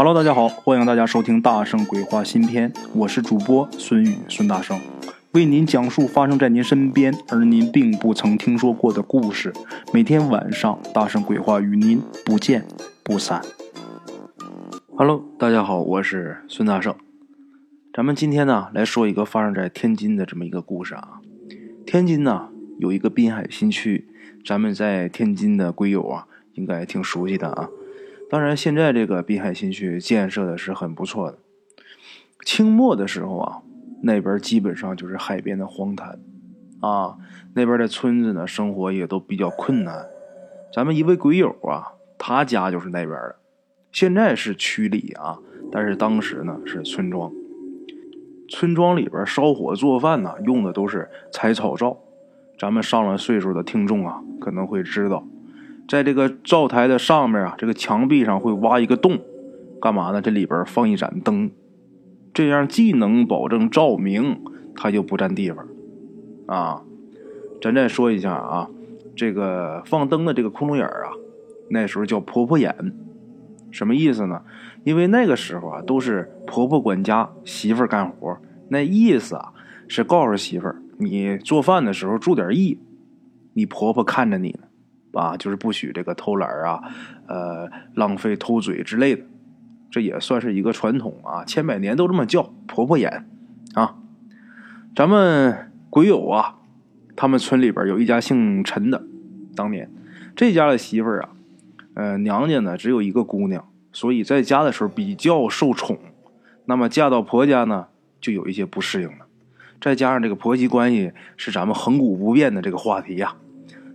Hello，大家好，欢迎大家收听《大圣鬼话》新篇，我是主播孙宇孙大圣，为您讲述发生在您身边而您并不曾听说过的故事。每天晚上，《大圣鬼话》与您不见不散。Hello，大家好，我是孙大圣。咱们今天呢来说一个发生在天津的这么一个故事啊。天津呢有一个滨海新区，咱们在天津的鬼友啊应该挺熟悉的啊。当然，现在这个滨海新区建设的是很不错的。清末的时候啊，那边基本上就是海边的荒滩，啊，那边的村子呢，生活也都比较困难。咱们一位鬼友啊，他家就是那边的，现在是区里啊，但是当时呢是村庄。村庄里边烧火做饭呢，用的都是柴草灶。咱们上了岁数的听众啊，可能会知道。在这个灶台的上面啊，这个墙壁上会挖一个洞，干嘛呢？这里边放一盏灯，这样既能保证照明，它就不占地方。啊，咱再说一下啊，这个放灯的这个窟窿眼啊，那时候叫婆婆眼，什么意思呢？因为那个时候啊，都是婆婆管家，媳妇干活，那意思啊是告诉媳妇儿，你做饭的时候注点意，你婆婆看着你呢。啊，就是不许这个偷懒啊，呃，浪费偷嘴之类的，这也算是一个传统啊，千百年都这么叫婆婆眼啊。咱们鬼友啊，他们村里边有一家姓陈的，当年这家的媳妇儿啊，呃，娘家呢只有一个姑娘，所以在家的时候比较受宠，那么嫁到婆家呢，就有一些不适应了，再加上这个婆媳关系是咱们恒古不变的这个话题呀。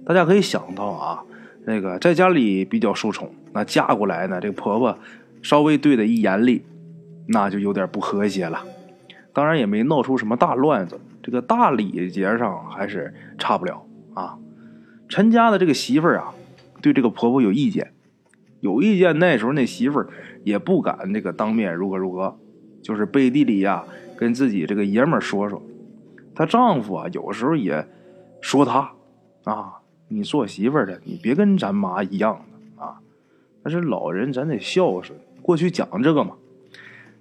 大家可以想到啊，那个在家里比较受宠，那嫁过来呢，这个婆婆稍微对的一严厉，那就有点不和谐了。当然也没闹出什么大乱子，这个大礼节上还是差不了啊。陈家的这个媳妇儿啊，对这个婆婆有意见，有意见。那时候那媳妇儿也不敢这个当面如何如何，就是背地里呀跟自己这个爷们儿说说。她丈夫啊，有时候也说她啊。你做媳妇的，你别跟咱妈一样的啊！但是老人咱得孝顺，过去讲这个嘛。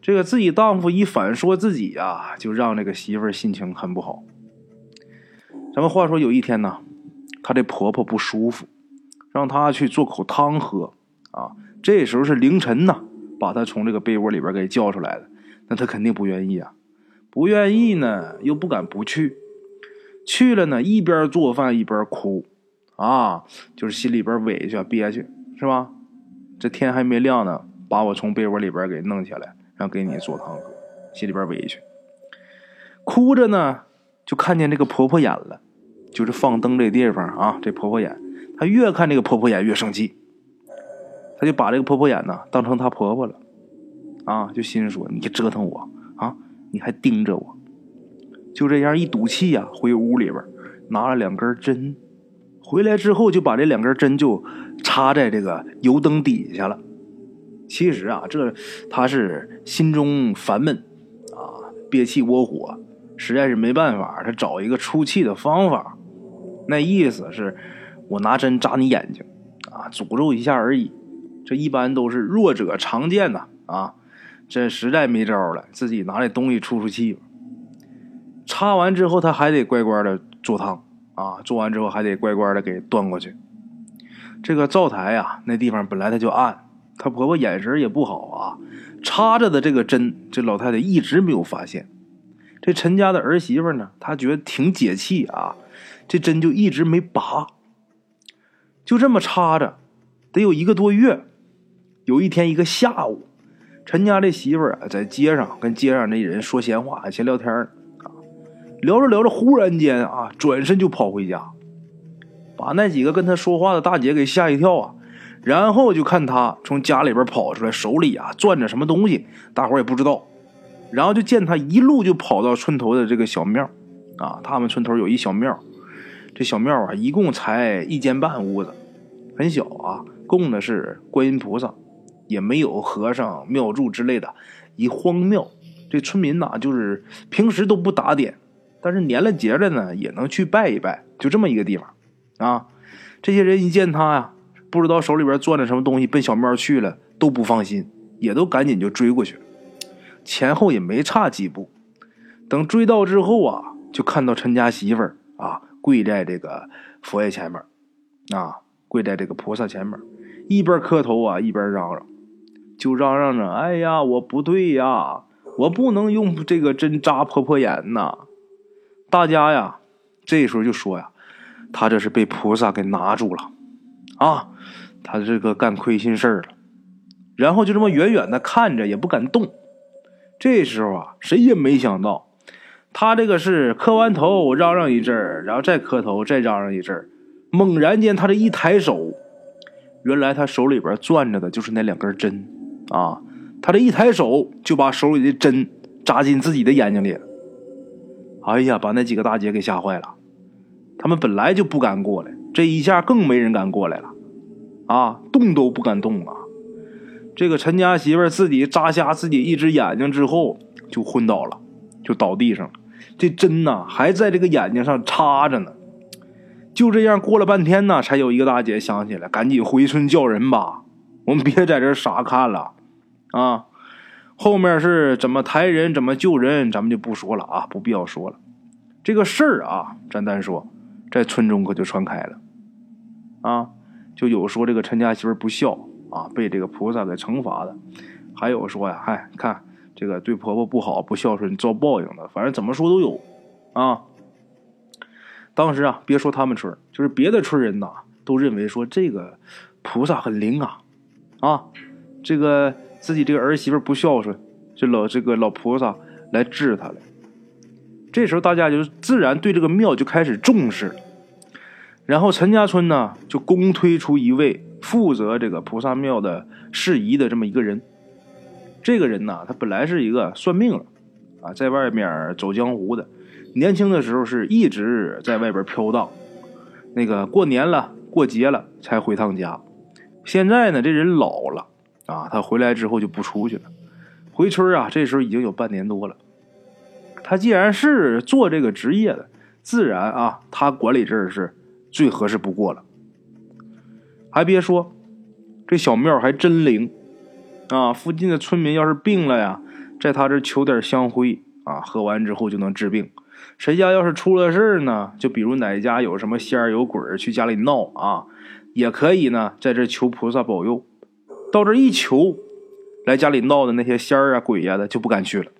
这个自己丈夫一反说自己呀，就让这个媳妇心情很不好。咱们话说有一天呢，她这婆婆不舒服，让她去做口汤喝啊。这时候是凌晨呢，把她从这个被窝里边给叫出来的，那她肯定不愿意啊，不愿意呢又不敢不去，去了呢一边做饭一边哭。啊，就是心里边委屈憋屈，是吧？这天还没亮呢，把我从被窝里边给弄起来，让给你做汤喝，心里边委屈，哭着呢，就看见这个婆婆眼了，就是放灯这地方啊，这婆婆眼，她越看这个婆婆眼越生气，她就把这个婆婆眼呢当成她婆婆了，啊，就心说你折腾我啊，你还盯着我，就这样一赌气呀，回屋里边拿了两根针。回来之后就把这两根针就插在这个油灯底下了。其实啊，这他是心中烦闷啊，憋气窝火，实在是没办法，他找一个出气的方法。那意思是，我拿针扎你眼睛啊，诅咒一下而已。这一般都是弱者常见的啊。这实在没招了，自己拿这东西出出气。插完之后，他还得乖乖的做汤。啊，做完之后还得乖乖的给端过去。这个灶台呀，那地方本来它就暗，她婆婆眼神也不好啊，插着的这个针，这老太太一直没有发现。这陈家的儿媳妇呢，她觉得挺解气啊，这针就一直没拔，就这么插着，得有一个多月。有一天一个下午，陈家这媳妇啊，在街上跟街上那人说闲话，闲聊天聊着聊着，忽然间啊，转身就跑回家，把那几个跟他说话的大姐给吓一跳啊。然后就看他从家里边跑出来，手里啊攥着什么东西，大伙也不知道。然后就见他一路就跑到村头的这个小庙啊，他们村头有一小庙，这小庙啊一共才一间半屋子，很小啊，供的是观音菩萨，也没有和尚庙祝之类的，一荒庙。这村民呐，就是平时都不打点。但是年了节了呢，也能去拜一拜，就这么一个地方，啊，这些人一见他呀，不知道手里边攥着什么东西，奔小庙去了，都不放心，也都赶紧就追过去，前后也没差几步。等追到之后啊，就看到陈家媳妇儿啊跪在这个佛爷前面，啊跪在这个菩萨前面，一边磕头啊一边嚷嚷，就嚷嚷着：“哎呀，我不对呀，我不能用这个针扎婆婆眼呐！”大家呀，这时候就说呀：“他这是被菩萨给拿住了，啊，他这个干亏心事儿了。”然后就这么远远的看着，也不敢动。这时候啊，谁也没想到。他这个是磕完头嚷嚷一阵儿，然后再磕头再嚷嚷一阵儿，猛然间他这一抬手，原来他手里边攥着的就是那两根针啊！他这一抬手就把手里的针扎进自己的眼睛里了。哎呀，把那几个大姐给吓坏了，他们本来就不敢过来，这一下更没人敢过来了，啊，动都不敢动啊！这个陈家媳妇自己扎瞎自己一只眼睛之后就昏倒了，就倒地上了。这针呢还在这个眼睛上插着呢，就这样过了半天呢，才有一个大姐想起来，赶紧回村叫人吧，我们别在这傻看了，啊，后面是怎么抬人，怎么救人，咱们就不说了啊，不必要说了。这个事儿啊，咱单说，在村中可就传开了，啊，就有说这个陈家媳妇不孝啊，被这个菩萨给惩罚的，还有说呀，嗨，看。这个对婆婆不好、不孝顺，遭报应的。反正怎么说都有，啊。当时啊，别说他们村，就是别的村人呐，都认为说这个菩萨很灵啊，啊，这个自己这个儿媳妇不孝顺，这老这个老菩萨来治他了。这时候大家就自然对这个庙就开始重视，然后陈家村呢就公推出一位负责这个菩萨庙的事宜的这么一个人。这个人呢，他本来是一个算命的，啊，在外面走江湖的。年轻的时候是一直在外边飘荡，那个过年了、过节了才回趟家。现在呢，这人老了，啊，他回来之后就不出去了。回村啊，这时候已经有半年多了。他既然是做这个职业的，自然啊，他管理这儿是最合适不过了。还别说，这小庙还真灵。啊，附近的村民要是病了呀，在他这求点香灰啊，喝完之后就能治病。谁家要是出了事呢，就比如哪家有什么仙儿有鬼儿去家里闹啊，也可以呢，在这求菩萨保佑。到这一求，来家里闹的那些仙儿啊鬼呀的就不敢去了。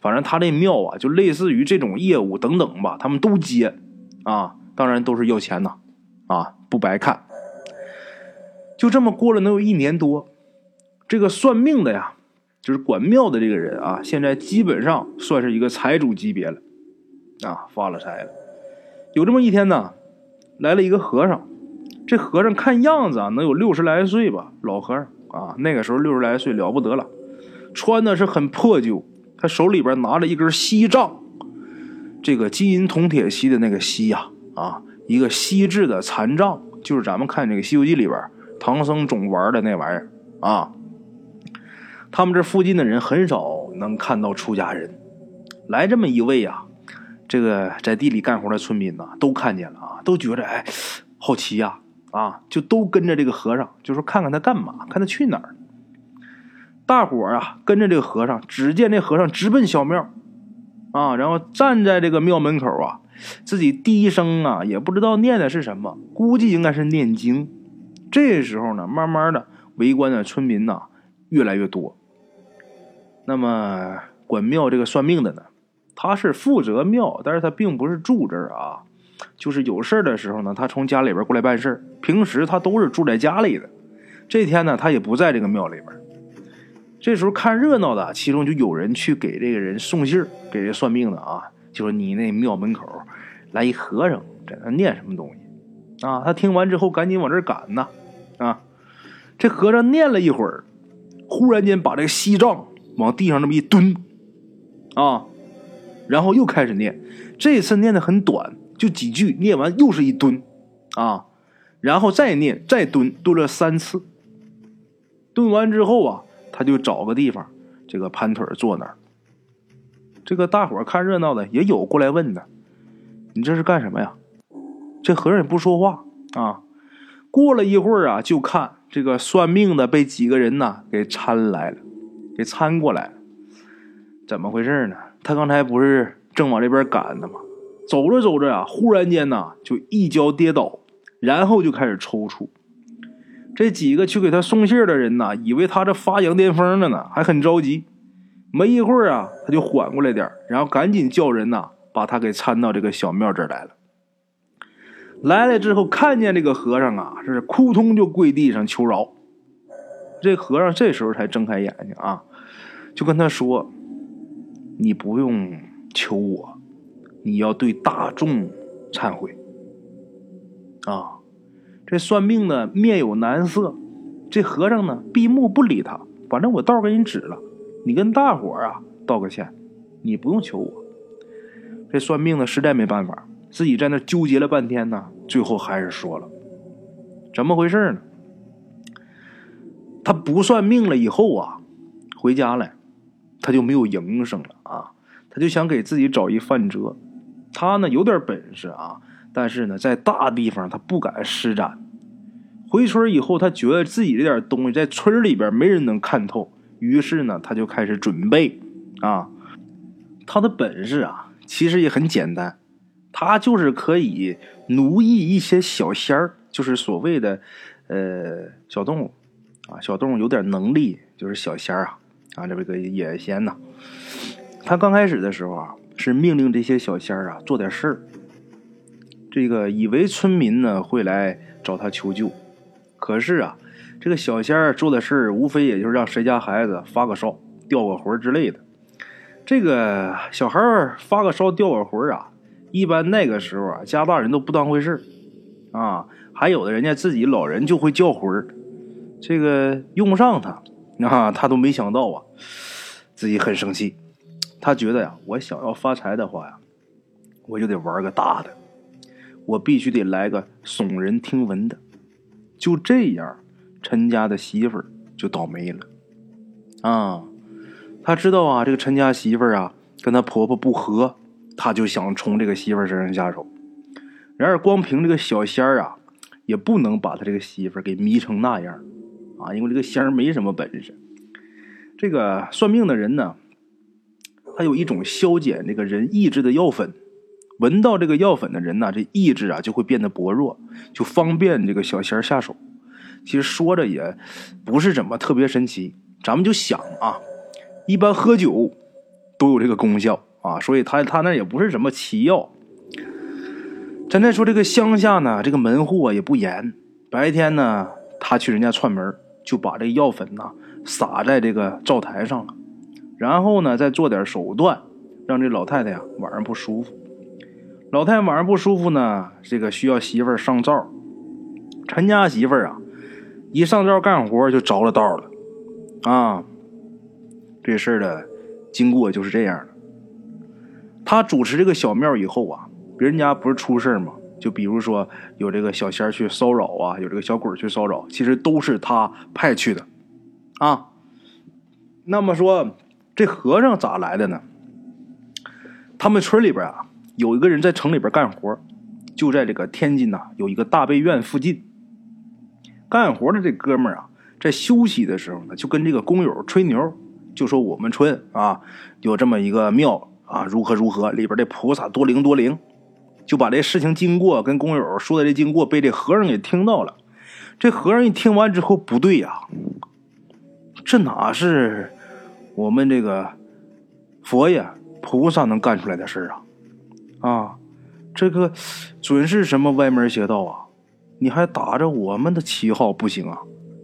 反正他这庙啊，就类似于这种业务等等吧，他们都接啊，当然都是要钱呐，啊，不白看。就这么过了能有一年多。这个算命的呀，就是管庙的这个人啊，现在基本上算是一个财主级别了，啊，发了财了。有这么一天呢，来了一个和尚，这和尚看样子啊，能有六十来岁吧，老和尚啊，那个时候六十来岁了不得了，穿的是很破旧，他手里边拿着一根锡杖，这个金银铜铁锡的那个锡呀，啊，一个锡制的残杖，就是咱们看这个《西游记》里边唐僧总玩的那玩意儿啊。他们这附近的人很少能看到出家人，来这么一位啊，这个在地里干活的村民呐，都看见了啊，都觉得哎，好奇呀，啊就都跟着这个和尚，就说看看他干嘛，看他去哪儿。大伙儿啊，跟着这个和尚，只见这和尚直奔小庙，啊，然后站在这个庙门口啊，自己低声啊，也不知道念的是什么，估计应该是念经。这时候呢，慢慢的围观的村民呐，越来越多。那么管庙这个算命的呢，他是负责庙，但是他并不是住这儿啊，就是有事的时候呢，他从家里边过来办事平时他都是住在家里的。这天呢，他也不在这个庙里边。这时候看热闹的，其中就有人去给这个人送信给这算命的啊，就说你那庙门口来一和尚在那念什么东西啊？他听完之后赶紧往这赶呐啊！这和尚念了一会儿，忽然间把这个锡杖。往地上这么一蹲，啊，然后又开始念，这次念的很短，就几句，念完又是一蹲，啊，然后再念，再蹲，蹲了三次。蹲完之后啊，他就找个地方，这个盘腿坐那儿。这个大伙看热闹的也有过来问的，你这是干什么呀？这和尚也不说话啊。过了一会儿啊，就看这个算命的被几个人呐给搀来了，给搀过来了。怎么回事呢？他刚才不是正往这边赶呢吗？走着走着呀，忽然间呐就一跤跌倒，然后就开始抽搐。这几个去给他送信的人呐，以为他这发羊癫疯了呢，还很着急。没一会儿啊，他就缓过来点然后赶紧叫人呐，把他给搀到这个小庙这儿来了。来了之后，看见这个和尚啊，是扑通就跪地上求饶。这和尚这时候才睁开眼睛啊，就跟他说：“你不用求我，你要对大众忏悔。”啊，这算命的面有难色，这和尚呢闭目不理他，反正我道给你指了。你跟大伙儿啊道个歉，你不用求我。这算命的实在没办法，自己在那纠结了半天呢，最后还是说了，怎么回事呢？他不算命了以后啊，回家了，他就没有营生了啊，他就想给自己找一饭辙。他呢有点本事啊，但是呢在大地方他不敢施展。回村以后，他觉得自己这点东西在村里边没人能看透。于是呢，他就开始准备啊，他的本事啊，其实也很简单，他就是可以奴役一些小仙儿，就是所谓的呃小动物啊，小动物有点能力，就是小仙儿啊啊，这个野仙呐。他刚开始的时候啊，是命令这些小仙儿啊做点事儿，这个以为村民呢会来找他求救，可是啊。这个小仙儿做的事儿，无非也就是让谁家孩子发个烧、掉个魂之类的。这个小孩发个烧、掉个魂啊，一般那个时候啊，家大人都不当回事啊。还有的人家自己老人就会叫魂这个用不上他啊，他都没想到啊，自己很生气。他觉得呀，我想要发财的话呀，我就得玩个大的，我必须得来个耸人听闻的。就这样。陈家的媳妇儿就倒霉了，啊，他知道啊，这个陈家媳妇儿啊跟他婆婆不和，他就想从这个媳妇儿身上下手。然而，光凭这个小仙儿啊，也不能把他这个媳妇儿给迷成那样，啊，因为这个仙儿没什么本事。这个算命的人呢，他有一种消减这个人意志的药粉，闻到这个药粉的人呢，这意志啊就会变得薄弱，就方便这个小仙儿下手。其实说着也不是怎么特别神奇，咱们就想啊，一般喝酒都有这个功效啊，所以他他那也不是什么奇药。咱再说这个乡下呢，这个门户啊也不严，白天呢他去人家串门，就把这药粉呢撒在这个灶台上了，然后呢再做点手段，让这老太太呀晚上不舒服。老太太晚上不舒服呢，这个需要媳妇儿上灶，陈家媳妇儿啊。一上灶干活就着了道了，啊，这事儿的经过就是这样的。他主持这个小庙以后啊，别人家不是出事吗？就比如说有这个小仙去骚扰啊，有这个小鬼去骚扰，其实都是他派去的，啊。那么说这和尚咋来的呢？他们村里边啊，有一个人在城里边干活，就在这个天津呐，有一个大悲院附近。干活的这哥们儿啊，在休息的时候呢，就跟这个工友吹牛，就说我们村啊有这么一个庙啊，如何如何，里边的菩萨多灵多灵，就把这事情经过跟工友说的这经过被这和尚给听到了。这和尚一听完之后，不对呀，这哪是我们这个佛爷菩萨能干出来的事啊？啊，这个准是什么歪门邪道啊！你还打着我们的旗号不行啊，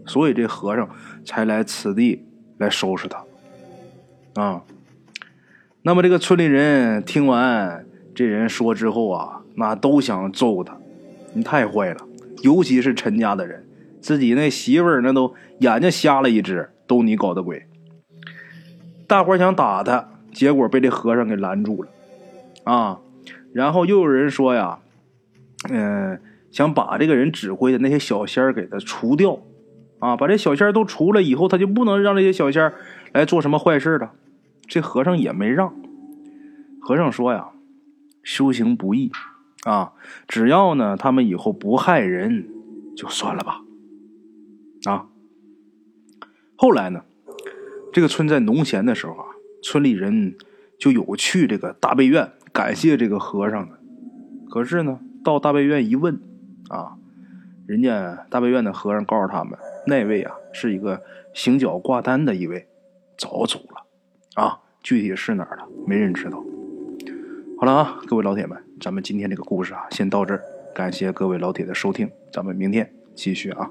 所以这和尚才来此地来收拾他，啊。那么这个村里人听完这人说之后啊，那都想揍他，你太坏了，尤其是陈家的人，自己那媳妇儿那都眼睛瞎了一只，都你搞的鬼。大伙想打他，结果被这和尚给拦住了，啊。然后又有人说呀，嗯。想把这个人指挥的那些小仙儿给他除掉，啊，把这小仙儿都除了以后，他就不能让这些小仙儿来做什么坏事了。这和尚也没让。和尚说呀：“修行不易啊，只要呢他们以后不害人，就算了吧。”啊。后来呢，这个村在农闲的时候啊，村里人就有去这个大悲院感谢这个和尚的。可是呢，到大悲院一问，啊，人家大悲院的和尚告诉他们，那位啊是一个行脚挂单的一位，早走了，啊，具体是哪儿的，没人知道。好了啊，各位老铁们，咱们今天这个故事啊，先到这儿，感谢各位老铁的收听，咱们明天继续啊。